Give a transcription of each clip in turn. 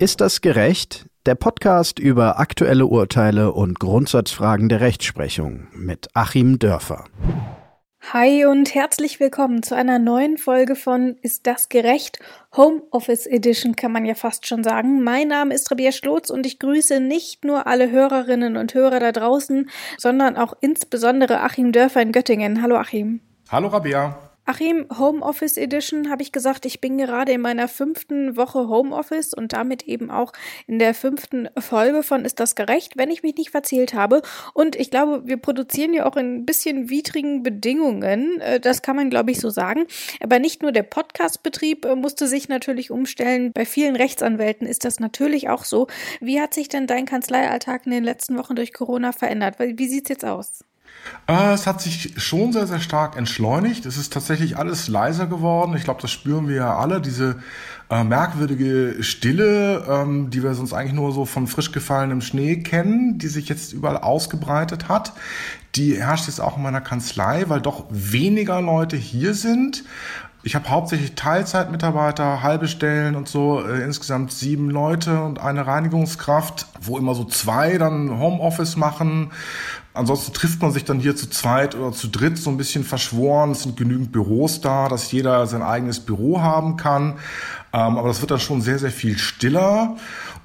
Ist das gerecht? Der Podcast über aktuelle Urteile und Grundsatzfragen der Rechtsprechung mit Achim Dörfer. Hi und herzlich willkommen zu einer neuen Folge von Ist das gerecht? Homeoffice Edition kann man ja fast schon sagen. Mein Name ist Rabia Schlotz und ich grüße nicht nur alle Hörerinnen und Hörer da draußen, sondern auch insbesondere Achim Dörfer in Göttingen. Hallo Achim. Hallo Rabia. Achim, Homeoffice Edition habe ich gesagt, ich bin gerade in meiner fünften Woche Homeoffice und damit eben auch in der fünften Folge von Ist das gerecht, wenn ich mich nicht verzählt habe. Und ich glaube, wir produzieren ja auch in ein bisschen widrigen Bedingungen. Äh, das kann man, glaube ich, so sagen. Aber nicht nur der Podcastbetrieb äh, musste sich natürlich umstellen. Bei vielen Rechtsanwälten ist das natürlich auch so. Wie hat sich denn dein Kanzleialltag in den letzten Wochen durch Corona verändert? Wie sieht's jetzt aus? Äh, es hat sich schon sehr, sehr stark entschleunigt. Es ist tatsächlich alles leiser geworden. Ich glaube, das spüren wir ja alle. Diese äh, merkwürdige Stille, ähm, die wir sonst eigentlich nur so von frisch gefallenem Schnee kennen, die sich jetzt überall ausgebreitet hat. Die herrscht jetzt auch in meiner Kanzlei, weil doch weniger Leute hier sind. Ich habe hauptsächlich Teilzeitmitarbeiter, halbe Stellen und so, äh, insgesamt sieben Leute und eine Reinigungskraft, wo immer so zwei dann Homeoffice machen. Ansonsten trifft man sich dann hier zu zweit oder zu dritt so ein bisschen verschworen. Es sind genügend Büros da, dass jeder sein eigenes Büro haben kann. Ähm, aber das wird dann schon sehr, sehr viel stiller.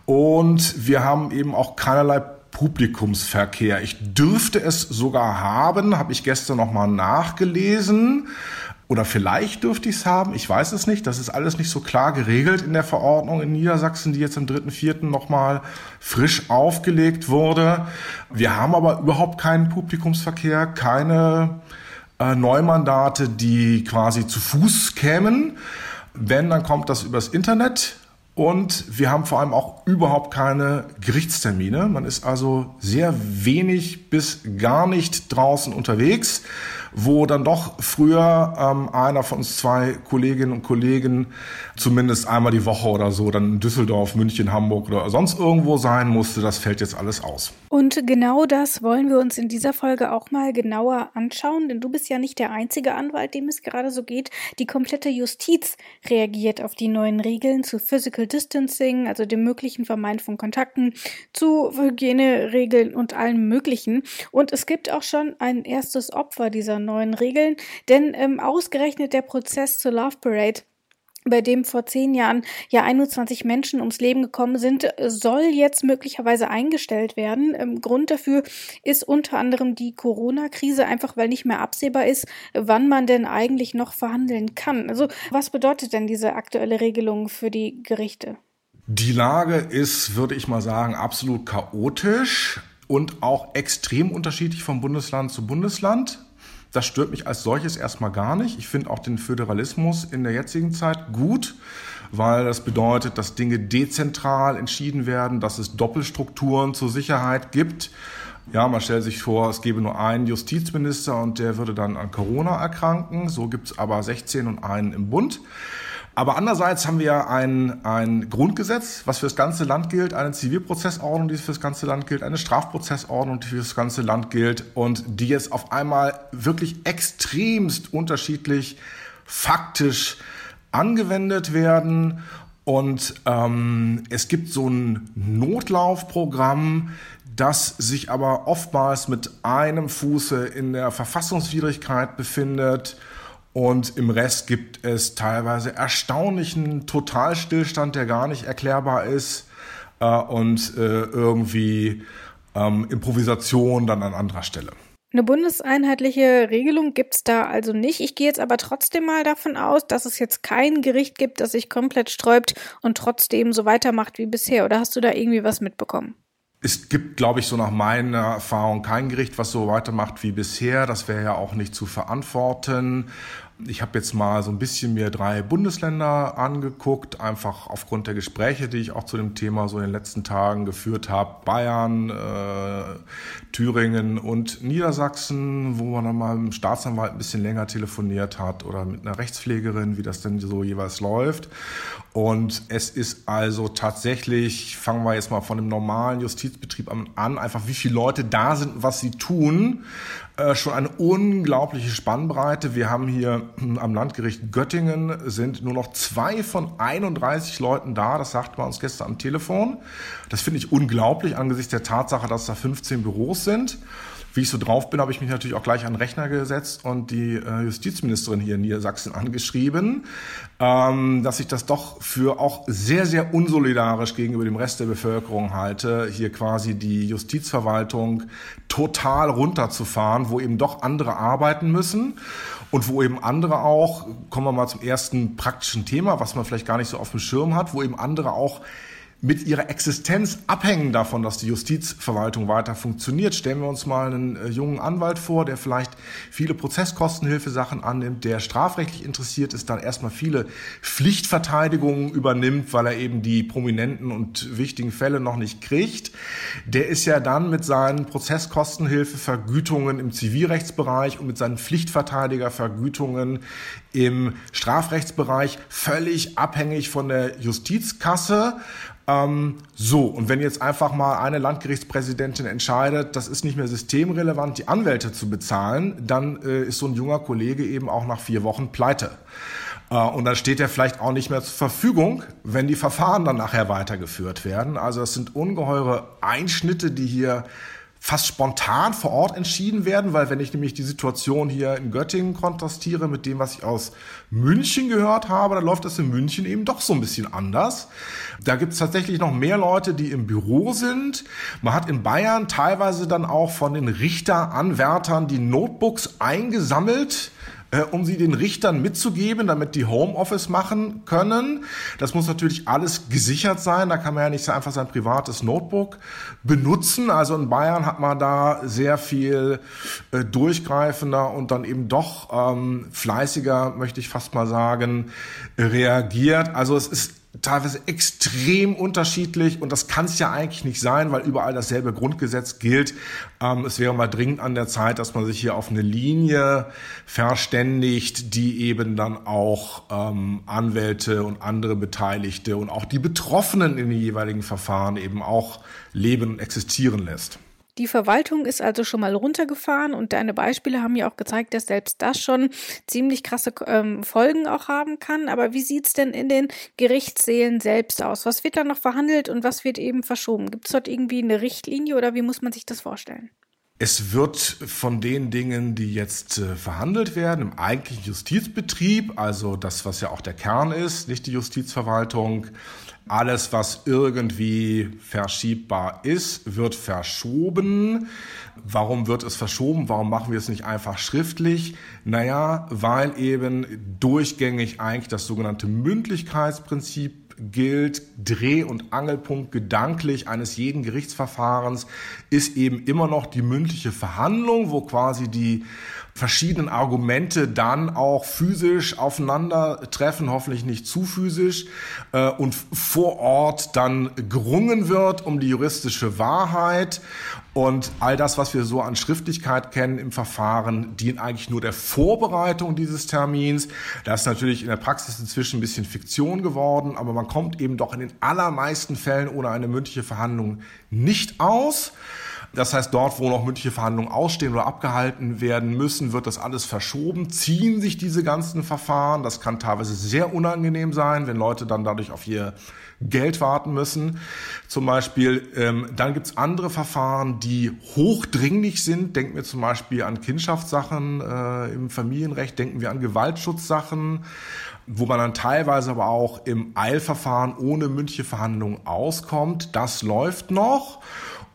Und wir haben eben auch keinerlei Publikumsverkehr. Ich dürfte es sogar haben, habe ich gestern nochmal nachgelesen. Oder vielleicht dürfte ich es haben, ich weiß es nicht. Das ist alles nicht so klar geregelt in der Verordnung in Niedersachsen, die jetzt am 3.4. nochmal frisch aufgelegt wurde. Wir haben aber überhaupt keinen Publikumsverkehr, keine äh, Neumandate, die quasi zu Fuß kämen. Wenn, dann kommt das übers Internet. Und wir haben vor allem auch überhaupt keine Gerichtstermine. Man ist also sehr wenig bis gar nicht draußen unterwegs wo dann doch früher ähm, einer von uns zwei Kolleginnen und Kollegen zumindest einmal die Woche oder so dann in Düsseldorf, München, Hamburg oder sonst irgendwo sein musste. Das fällt jetzt alles aus. Und genau das wollen wir uns in dieser Folge auch mal genauer anschauen, denn du bist ja nicht der einzige Anwalt, dem es gerade so geht. Die komplette Justiz reagiert auf die neuen Regeln zu Physical Distancing, also dem möglichen Vermeiden von Kontakten, zu Hygieneregeln und allem Möglichen. Und es gibt auch schon ein erstes Opfer dieser neuen Regeln, denn ähm, ausgerechnet der Prozess zur Love Parade bei dem vor zehn Jahren ja 21 Menschen ums Leben gekommen sind, soll jetzt möglicherweise eingestellt werden. Ähm, Grund dafür ist unter anderem die Corona-Krise, einfach weil nicht mehr absehbar ist, wann man denn eigentlich noch verhandeln kann. Also was bedeutet denn diese aktuelle Regelung für die Gerichte? Die Lage ist, würde ich mal sagen, absolut chaotisch und auch extrem unterschiedlich von Bundesland zu Bundesland. Das stört mich als solches erstmal gar nicht. Ich finde auch den Föderalismus in der jetzigen Zeit gut, weil das bedeutet, dass Dinge dezentral entschieden werden, dass es Doppelstrukturen zur Sicherheit gibt. Ja, man stellt sich vor, es gäbe nur einen Justizminister und der würde dann an Corona erkranken. So gibt es aber 16 und einen im Bund. Aber andererseits haben wir ein, ein Grundgesetz, was für das ganze Land gilt, eine Zivilprozessordnung, die für das ganze Land gilt, eine Strafprozessordnung, die für das ganze Land gilt und die jetzt auf einmal wirklich extremst unterschiedlich faktisch angewendet werden. Und ähm, es gibt so ein Notlaufprogramm, das sich aber oftmals mit einem Fuße in der Verfassungswidrigkeit befindet und im Rest gibt es teilweise erstaunlichen Totalstillstand, der gar nicht erklärbar ist äh, und äh, irgendwie ähm, Improvisation dann an anderer Stelle. Eine bundeseinheitliche Regelung gibt es da also nicht. Ich gehe jetzt aber trotzdem mal davon aus, dass es jetzt kein Gericht gibt, das sich komplett sträubt und trotzdem so weitermacht wie bisher. Oder hast du da irgendwie was mitbekommen? Es gibt, glaube ich, so nach meiner Erfahrung kein Gericht, was so weitermacht wie bisher. Das wäre ja auch nicht zu verantworten. Ich habe jetzt mal so ein bisschen mir drei Bundesländer angeguckt, einfach aufgrund der Gespräche, die ich auch zu dem Thema so in den letzten Tagen geführt habe. Bayern, äh, Thüringen und Niedersachsen, wo man dann mal mit dem Staatsanwalt ein bisschen länger telefoniert hat oder mit einer Rechtspflegerin, wie das denn so jeweils läuft. Und es ist also tatsächlich, fangen wir jetzt mal von dem normalen Justizbetrieb an, einfach wie viele Leute da sind, was sie tun. Äh, schon eine unglaubliche Spannbreite. Wir haben hier am Landgericht Göttingen sind nur noch zwei von 31 Leuten da. Das sagte man uns gestern am Telefon. Das finde ich unglaublich angesichts der Tatsache, dass da 15 Büros sind wie ich so drauf bin, habe ich mich natürlich auch gleich an den Rechner gesetzt und die äh, Justizministerin hier in Niedersachsen angeschrieben, ähm, dass ich das doch für auch sehr, sehr unsolidarisch gegenüber dem Rest der Bevölkerung halte, hier quasi die Justizverwaltung total runterzufahren, wo eben doch andere arbeiten müssen und wo eben andere auch, kommen wir mal zum ersten praktischen Thema, was man vielleicht gar nicht so auf dem Schirm hat, wo eben andere auch mit ihrer Existenz abhängen davon, dass die Justizverwaltung weiter funktioniert. Stellen wir uns mal einen äh, jungen Anwalt vor, der vielleicht viele Prozesskostenhilfesachen annimmt, der strafrechtlich interessiert ist, dann erstmal viele Pflichtverteidigungen übernimmt, weil er eben die prominenten und wichtigen Fälle noch nicht kriegt. Der ist ja dann mit seinen Prozesskostenhilfevergütungen im Zivilrechtsbereich und mit seinen Pflichtverteidigervergütungen im Strafrechtsbereich völlig abhängig von der Justizkasse. Ähm, so, und wenn jetzt einfach mal eine Landgerichtspräsidentin entscheidet, das ist nicht mehr systemrelevant, die Anwälte zu bezahlen, dann äh, ist so ein junger Kollege eben auch nach vier Wochen pleite. Äh, und dann steht er vielleicht auch nicht mehr zur Verfügung, wenn die Verfahren dann nachher weitergeführt werden. Also es sind ungeheure Einschnitte, die hier fast spontan vor Ort entschieden werden, weil wenn ich nämlich die Situation hier in Göttingen kontrastiere mit dem, was ich aus München gehört habe, dann läuft das in München eben doch so ein bisschen anders. Da gibt es tatsächlich noch mehr Leute, die im Büro sind. Man hat in Bayern teilweise dann auch von den Richteranwärtern die Notebooks eingesammelt äh, um sie den Richtern mitzugeben, damit die Homeoffice machen können. Das muss natürlich alles gesichert sein. Da kann man ja nicht einfach sein privates Notebook benutzen. Also in Bayern hat man da sehr viel äh, durchgreifender und dann eben doch ähm, fleißiger, möchte ich fast mal sagen, reagiert. Also es ist teilweise extrem unterschiedlich und das kann es ja eigentlich nicht sein, weil überall dasselbe Grundgesetz gilt. Ähm, es wäre mal dringend an der Zeit, dass man sich hier auf eine Linie verständigt, die eben dann auch ähm, Anwälte und andere Beteiligte und auch die Betroffenen in den jeweiligen Verfahren eben auch leben und existieren lässt. Die Verwaltung ist also schon mal runtergefahren und deine Beispiele haben ja auch gezeigt, dass selbst das schon ziemlich krasse ähm, Folgen auch haben kann. Aber wie sieht's denn in den Gerichtssälen selbst aus? Was wird da noch verhandelt und was wird eben verschoben? Gibt es dort irgendwie eine Richtlinie oder wie muss man sich das vorstellen? Es wird von den Dingen, die jetzt äh, verhandelt werden, im eigentlichen Justizbetrieb, also das, was ja auch der Kern ist, nicht die Justizverwaltung, alles, was irgendwie verschiebbar ist, wird verschoben. Warum wird es verschoben? Warum machen wir es nicht einfach schriftlich? Naja, weil eben durchgängig eigentlich das sogenannte Mündlichkeitsprinzip gilt, Dreh- und Angelpunkt gedanklich eines jeden Gerichtsverfahrens ist eben immer noch die mündliche Verhandlung, wo quasi die verschiedenen Argumente dann auch physisch aufeinandertreffen, hoffentlich nicht zu physisch, äh, und vor Ort dann gerungen wird um die juristische Wahrheit. Und all das, was wir so an Schriftlichkeit kennen im Verfahren, dient eigentlich nur der Vorbereitung dieses Termins. Das ist natürlich in der Praxis inzwischen ein bisschen Fiktion geworden, aber man kommt eben doch in den allermeisten Fällen ohne eine mündliche Verhandlung nicht aus. Das heißt, dort, wo noch mündliche Verhandlungen ausstehen oder abgehalten werden müssen, wird das alles verschoben, ziehen sich diese ganzen Verfahren. Das kann teilweise sehr unangenehm sein, wenn Leute dann dadurch auf ihr Geld warten müssen. Zum Beispiel, ähm, dann gibt's andere Verfahren, die hochdringlich sind. Denken wir zum Beispiel an Kindschaftssachen äh, im Familienrecht, denken wir an Gewaltschutzsachen, wo man dann teilweise aber auch im Eilverfahren ohne mündliche Verhandlungen auskommt. Das läuft noch.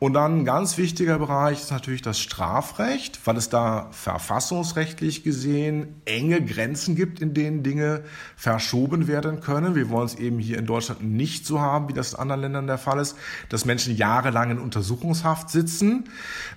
Und dann ein ganz wichtiger Bereich ist natürlich das Strafrecht, weil es da verfassungsrechtlich gesehen enge Grenzen gibt, in denen Dinge verschoben werden können. Wir wollen es eben hier in Deutschland nicht so haben, wie das in anderen Ländern der Fall ist, dass Menschen jahrelang in Untersuchungshaft sitzen.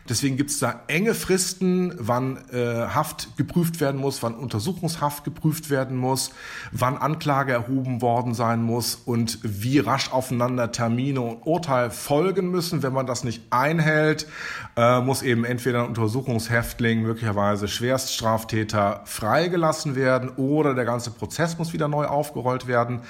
Deswegen gibt es da enge Fristen, wann äh, Haft geprüft werden muss, wann Untersuchungshaft geprüft werden muss. wann Anklage erhoben worden sein muss und wie rasch aufeinander Termine und Urteil folgen müssen. Wenn man das nicht einhält, äh, muss eben entweder ein Untersuchungshäftling, möglicherweise Schwerststraftäter freigelassen werden oder der ganze Prozess muss wieder neu aufgerollt werden.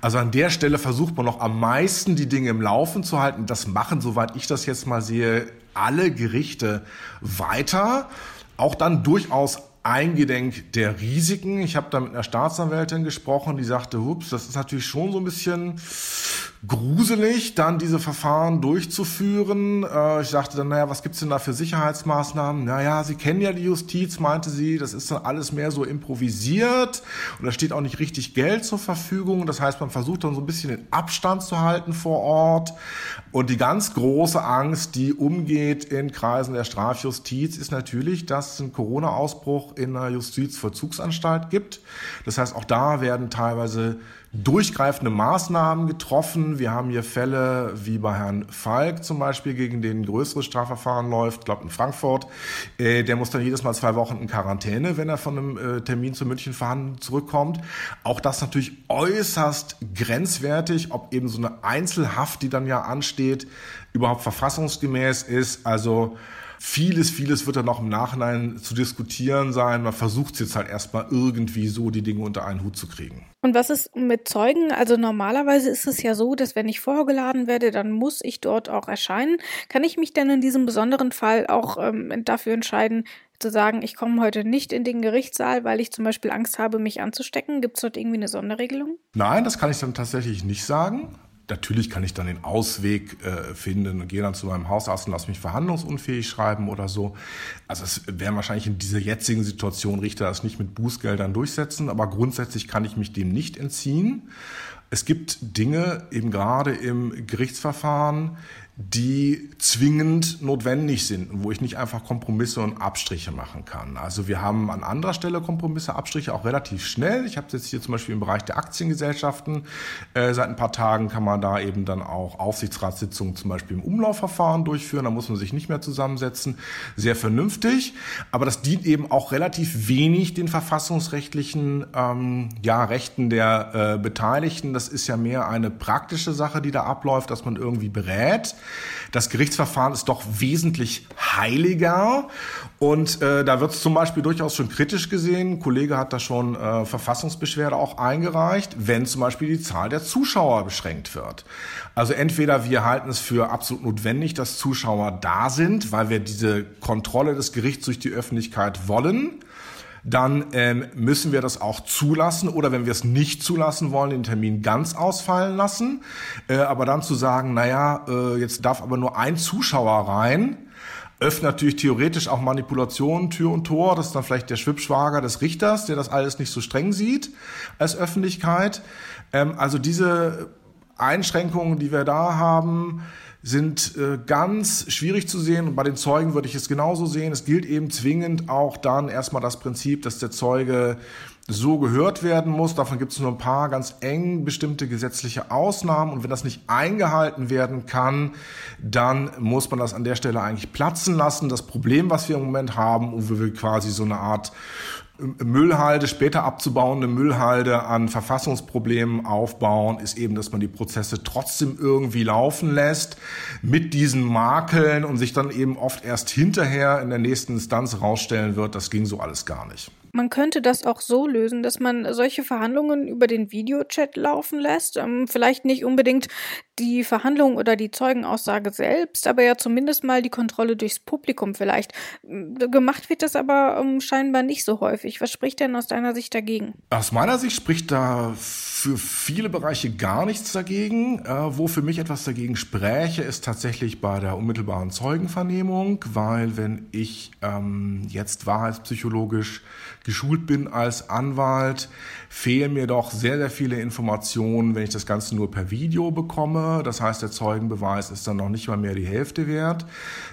Also an der Stelle versucht man noch am meisten die Dinge im Laufen zu halten. Das machen, soweit ich das jetzt mal sehe, alle Gerichte weiter. Auch dann durchaus eingedenk der Risiken. Ich habe da mit einer Staatsanwältin gesprochen, die sagte, hups, das ist natürlich schon so ein bisschen gruselig, dann diese Verfahren durchzuführen. Äh, ich sagte dann, naja, was gibt's denn da für Sicherheitsmaßnahmen? Naja, Sie kennen ja die Justiz, meinte sie, das ist dann alles mehr so improvisiert und da steht auch nicht richtig Geld zur Verfügung. Das heißt, man versucht dann so ein bisschen den Abstand zu halten vor Ort. Und die ganz große Angst, die umgeht in Kreisen der Strafjustiz, ist natürlich, dass es einen Corona-Ausbruch in einer Justizvollzugsanstalt gibt. Das heißt, auch da werden teilweise durchgreifende Maßnahmen getroffen. Wir haben hier Fälle wie bei Herrn Falk zum Beispiel, gegen den ein größeres Strafverfahren läuft, glaube in Frankfurt. Äh, der muss dann jedes Mal zwei Wochen in Quarantäne, wenn er von einem äh, Termin zur München verhandeln zurückkommt. Auch das natürlich äußerst grenzwertig, ob eben so eine Einzelhaft, die dann ja ansteht, überhaupt verfassungsgemäß ist. Also Vieles, vieles wird dann noch im Nachhinein zu diskutieren sein. Man versucht jetzt halt erstmal irgendwie so die Dinge unter einen Hut zu kriegen. Und was ist mit Zeugen? Also normalerweise ist es ja so, dass wenn ich vorgeladen werde, dann muss ich dort auch erscheinen. Kann ich mich denn in diesem besonderen Fall auch ähm, dafür entscheiden, zu sagen, ich komme heute nicht in den Gerichtssaal, weil ich zum Beispiel Angst habe, mich anzustecken? Gibt es dort irgendwie eine Sonderregelung? Nein, das kann ich dann tatsächlich nicht sagen natürlich kann ich dann den Ausweg äh, finden und gehe dann zu meinem Hausarzt und lasse mich verhandlungsunfähig schreiben oder so. Also es werden wahrscheinlich in dieser jetzigen Situation Richter das nicht mit Bußgeldern durchsetzen, aber grundsätzlich kann ich mich dem nicht entziehen. Es gibt Dinge eben gerade im Gerichtsverfahren, die zwingend notwendig sind wo ich nicht einfach Kompromisse und Abstriche machen kann. Also wir haben an anderer Stelle Kompromisse, Abstriche auch relativ schnell. Ich habe jetzt hier zum Beispiel im Bereich der Aktiengesellschaften. Äh, seit ein paar Tagen kann man da eben dann auch Aufsichtsratssitzungen zum Beispiel im Umlaufverfahren durchführen. Da muss man sich nicht mehr zusammensetzen. Sehr vernünftig. Aber das dient eben auch relativ wenig den verfassungsrechtlichen ähm, ja, Rechten der äh, Beteiligten. Das ist ja mehr eine praktische Sache, die da abläuft, dass man irgendwie berät. Das Gerichtsverfahren ist doch wesentlich heiliger und äh, da wird es zum Beispiel durchaus schon kritisch gesehen. Ein Kollege hat da schon äh, Verfassungsbeschwerde auch eingereicht, wenn zum Beispiel die Zahl der Zuschauer beschränkt wird. Also entweder wir halten es für absolut notwendig, dass Zuschauer da sind, weil wir diese Kontrolle des Gerichts durch die Öffentlichkeit wollen dann ähm, müssen wir das auch zulassen oder wenn wir es nicht zulassen wollen, den Termin ganz ausfallen lassen. Äh, aber dann zu sagen, naja, äh, jetzt darf aber nur ein Zuschauer rein, öffnet natürlich theoretisch auch Manipulationen Tür und Tor. Das ist dann vielleicht der Schwippschwager des Richters, der das alles nicht so streng sieht als Öffentlichkeit. Ähm, also diese Einschränkungen, die wir da haben, sind äh, ganz schwierig zu sehen. Und bei den Zeugen würde ich es genauso sehen. Es gilt eben zwingend auch dann erstmal das Prinzip, dass der Zeuge so gehört werden muss. Davon gibt es nur ein paar ganz eng bestimmte gesetzliche Ausnahmen. Und wenn das nicht eingehalten werden kann, dann muss man das an der Stelle eigentlich platzen lassen. Das Problem, was wir im Moment haben, wo wir quasi so eine Art Müllhalde, später abzubauende Müllhalde an Verfassungsproblemen aufbauen, ist eben, dass man die Prozesse trotzdem irgendwie laufen lässt mit diesen Makeln und sich dann eben oft erst hinterher in der nächsten Instanz rausstellen wird, das ging so alles gar nicht. Man könnte das auch so lösen, dass man solche Verhandlungen über den Videochat laufen lässt. Ähm, vielleicht nicht unbedingt die Verhandlung oder die Zeugenaussage selbst, aber ja zumindest mal die Kontrolle durchs Publikum vielleicht. Ähm, gemacht wird das aber ähm, scheinbar nicht so häufig. Was spricht denn aus deiner Sicht dagegen? Aus meiner Sicht spricht da für viele Bereiche gar nichts dagegen. Äh, wo für mich etwas dagegen spräche, ist tatsächlich bei der unmittelbaren Zeugenvernehmung, weil wenn ich ähm, jetzt wahrheitspsychologisch geschult bin als Anwalt, fehlen mir doch sehr, sehr viele Informationen, wenn ich das Ganze nur per Video bekomme. Das heißt, der Zeugenbeweis ist dann noch nicht mal mehr die Hälfte wert.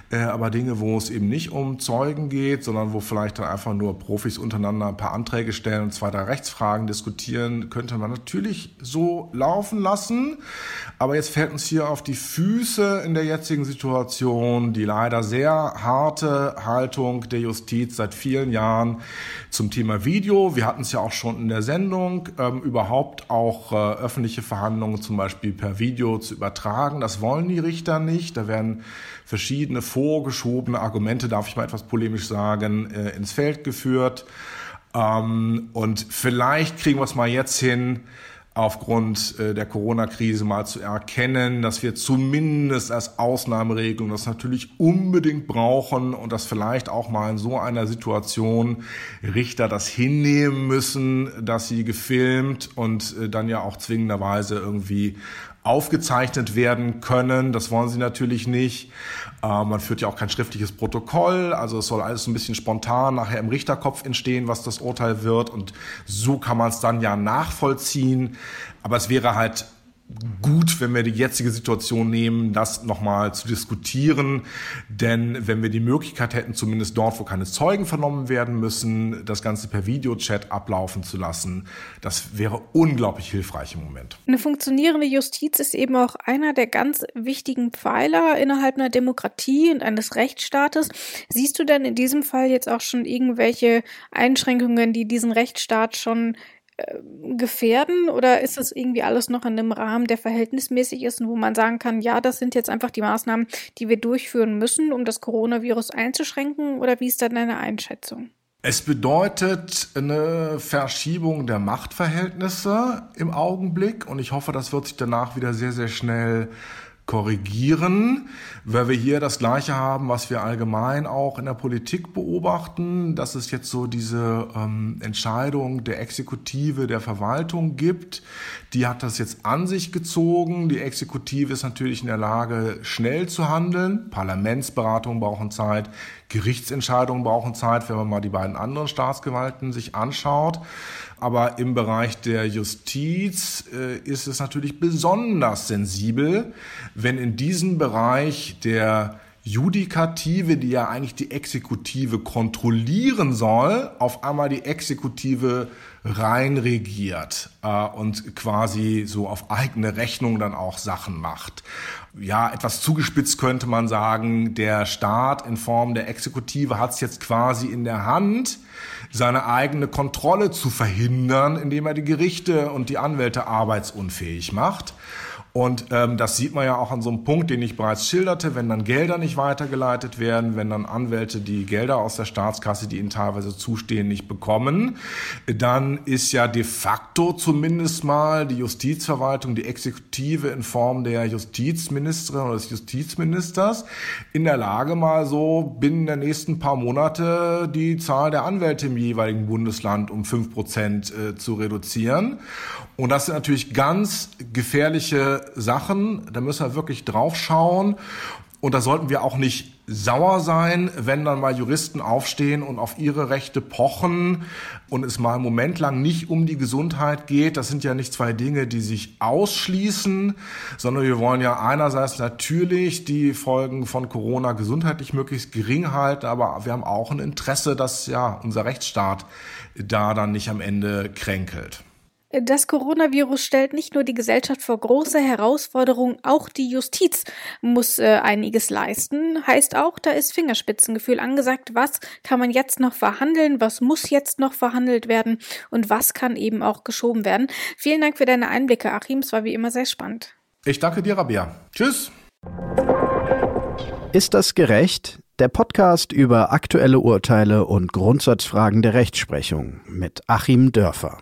Äh, aber Dinge, wo es eben nicht um Zeugen geht, sondern wo vielleicht dann einfach nur Profis untereinander ein paar Anträge stellen und zwei, drei Rechtsfragen diskutieren, könnte man natürlich so laufen lassen. Aber jetzt fällt uns hier auf die Füße in der jetzigen Situation die leider sehr harte Haltung der Justiz seit vielen Jahren zum Thema Video. Wir hatten es ja auch schon in der Sendung, ähm, überhaupt auch äh, öffentliche Verhandlungen zum Beispiel per Video zu übertragen. Das wollen die Richter nicht. Da werden verschiedene vorgeschobene Argumente, darf ich mal etwas polemisch sagen, äh, ins Feld geführt. Ähm, und vielleicht kriegen wir es mal jetzt hin, aufgrund äh, der Corona-Krise mal zu erkennen, dass wir zumindest als Ausnahmeregelung das natürlich unbedingt brauchen und dass vielleicht auch mal in so einer Situation Richter das hinnehmen müssen, dass sie gefilmt und äh, dann ja auch zwingenderweise irgendwie aufgezeichnet werden können. Das wollen sie natürlich nicht. Äh, man führt ja auch kein schriftliches Protokoll. Also es soll alles ein bisschen spontan nachher im Richterkopf entstehen, was das Urteil wird. Und so kann man es dann ja nachvollziehen. Aber es wäre halt gut, wenn wir die jetzige Situation nehmen, das nochmal zu diskutieren. Denn wenn wir die Möglichkeit hätten, zumindest dort, wo keine Zeugen vernommen werden müssen, das Ganze per Videochat ablaufen zu lassen, das wäre unglaublich hilfreich im Moment. Eine funktionierende Justiz ist eben auch einer der ganz wichtigen Pfeiler innerhalb einer Demokratie und eines Rechtsstaates. Siehst du denn in diesem Fall jetzt auch schon irgendwelche Einschränkungen, die diesen Rechtsstaat schon gefährden oder ist das irgendwie alles noch in einem Rahmen, der verhältnismäßig ist und wo man sagen kann, ja, das sind jetzt einfach die Maßnahmen, die wir durchführen müssen, um das Coronavirus einzuschränken oder wie ist dann deine Einschätzung? Es bedeutet eine Verschiebung der Machtverhältnisse im Augenblick und ich hoffe, das wird sich danach wieder sehr, sehr schnell korrigieren, weil wir hier das Gleiche haben, was wir allgemein auch in der Politik beobachten, dass es jetzt so diese ähm, Entscheidung der Exekutive, der Verwaltung gibt. Die hat das jetzt an sich gezogen. Die Exekutive ist natürlich in der Lage, schnell zu handeln. Parlamentsberatungen brauchen Zeit, Gerichtsentscheidungen brauchen Zeit, wenn man mal die beiden anderen Staatsgewalten sich anschaut. Aber im Bereich der Justiz äh, ist es natürlich besonders sensibel, wenn in diesem Bereich der Judikative, die ja eigentlich die Exekutive kontrollieren soll, auf einmal die Exekutive rein regiert äh, und quasi so auf eigene Rechnung dann auch Sachen macht. Ja, etwas zugespitzt könnte man sagen, der Staat in Form der Exekutive hat es jetzt quasi in der Hand, seine eigene Kontrolle zu verhindern, indem er die Gerichte und die Anwälte arbeitsunfähig macht. Und ähm, das sieht man ja auch an so einem Punkt, den ich bereits schilderte, wenn dann Gelder nicht weitergeleitet werden, wenn dann Anwälte die Gelder aus der Staatskasse, die ihnen teilweise zustehen, nicht bekommen, dann ist ja de facto zumindest mal die Justizverwaltung, die Exekutive in Form der Justizministerin oder des Justizministers in der Lage, mal so binnen der nächsten paar Monate die Zahl der Anwälte im jeweiligen Bundesland um fünf Prozent äh, zu reduzieren. Und das sind natürlich ganz gefährliche Sachen. Da müssen wir wirklich drauf schauen. Und da sollten wir auch nicht sauer sein, wenn dann mal Juristen aufstehen und auf ihre Rechte pochen und es mal einen Moment lang nicht um die Gesundheit geht. Das sind ja nicht zwei Dinge, die sich ausschließen, sondern wir wollen ja einerseits natürlich die Folgen von Corona gesundheitlich möglichst gering halten, aber wir haben auch ein Interesse, dass ja unser Rechtsstaat da dann nicht am Ende kränkelt. Das Coronavirus stellt nicht nur die Gesellschaft vor große Herausforderungen, auch die Justiz muss äh, einiges leisten. Heißt auch, da ist Fingerspitzengefühl angesagt. Was kann man jetzt noch verhandeln? Was muss jetzt noch verhandelt werden? Und was kann eben auch geschoben werden? Vielen Dank für deine Einblicke, Achim. Es war wie immer sehr spannend. Ich danke dir, Rabia. Tschüss. Ist das gerecht? Der Podcast über aktuelle Urteile und Grundsatzfragen der Rechtsprechung mit Achim Dörfer.